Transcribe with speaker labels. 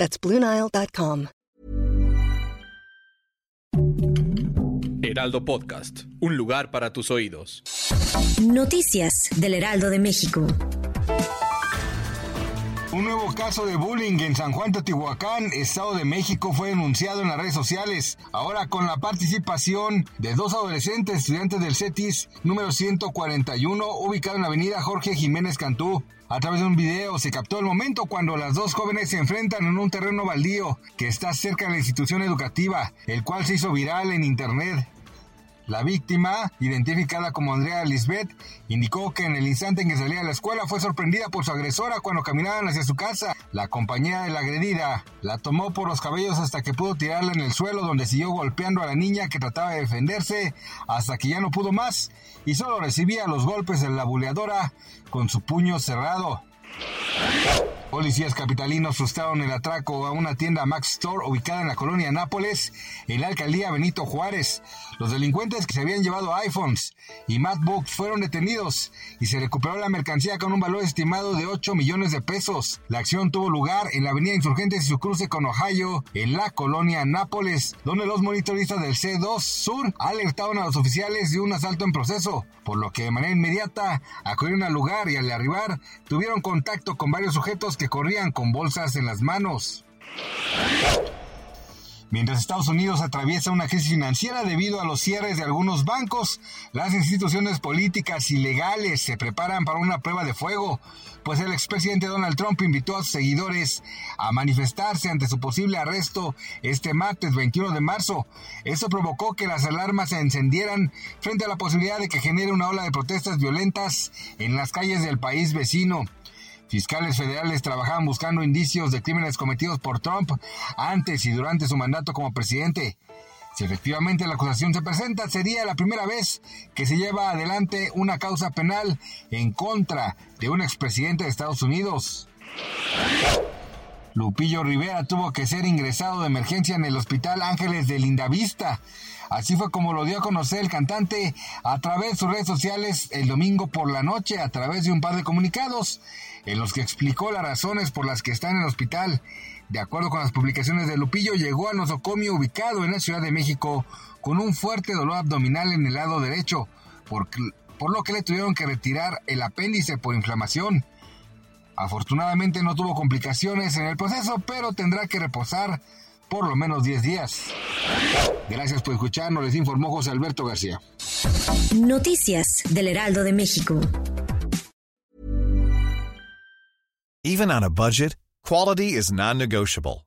Speaker 1: That's BlueNile.com.
Speaker 2: Heraldo Podcast, un lugar para tus oídos.
Speaker 3: Noticias del Heraldo de México.
Speaker 4: Un nuevo caso de bullying en San Juan Teotihuacán, Estado de México, fue denunciado en las redes sociales. Ahora con la participación de dos adolescentes estudiantes del CETIS número 141, ubicado en la avenida Jorge Jiménez Cantú. A través de un video se captó el momento cuando las dos jóvenes se enfrentan en un terreno baldío que está cerca de la institución educativa, el cual se hizo viral en internet. La víctima, identificada como Andrea Lisbeth, indicó que en el instante en que salía de la escuela fue sorprendida por su agresora cuando caminaban hacia su casa. La compañera de la agredida la tomó por los cabellos hasta que pudo tirarla en el suelo donde siguió golpeando a la niña que trataba de defenderse hasta que ya no pudo más y solo recibía los golpes de la buleadora con su puño cerrado. Policías capitalinos frustraron el atraco a una tienda Max Store ubicada en la colonia Nápoles, en la alcaldía Benito Juárez. Los delincuentes que se habían llevado iPhones y MacBooks fueron detenidos y se recuperó la mercancía con un valor estimado de 8 millones de pesos. La acción tuvo lugar en la avenida Insurgentes y su cruce con Ohio, en la colonia Nápoles, donde los monitoristas del C2 Sur alertaron a los oficiales de un asalto en proceso, por lo que de manera inmediata acudieron al lugar y al arribar tuvieron contacto con varios sujetos que corrían con bolsas en las manos. Mientras Estados Unidos atraviesa una crisis financiera debido a los cierres de algunos bancos, las instituciones políticas y legales se preparan para una prueba de fuego, pues el expresidente Donald Trump invitó a sus seguidores a manifestarse ante su posible arresto este martes 21 de marzo. Eso provocó que las alarmas se encendieran frente a la posibilidad de que genere una ola de protestas violentas en las calles del país vecino. Fiscales federales trabajaban buscando indicios de crímenes cometidos por Trump antes y durante su mandato como presidente. Si efectivamente la acusación se presenta, sería la primera vez que se lleva adelante una causa penal en contra de un expresidente de Estados Unidos. Lupillo Rivera tuvo que ser ingresado de emergencia en el Hospital Ángeles de Lindavista. Así fue como lo dio a conocer el cantante a través de sus redes sociales el domingo por la noche, a través de un par de comunicados, en los que explicó las razones por las que está en el hospital. De acuerdo con las publicaciones de Lupillo, llegó al nosocomio ubicado en la Ciudad de México con un fuerte dolor abdominal en el lado derecho, por, por lo que le tuvieron que retirar el apéndice por inflamación. Afortunadamente no tuvo complicaciones en el proceso, pero tendrá que reposar por lo menos 10 días. Gracias por escucharnos, les informó José Alberto García.
Speaker 3: Noticias del Heraldo de México.
Speaker 5: Even on a budget, quality is non-negotiable.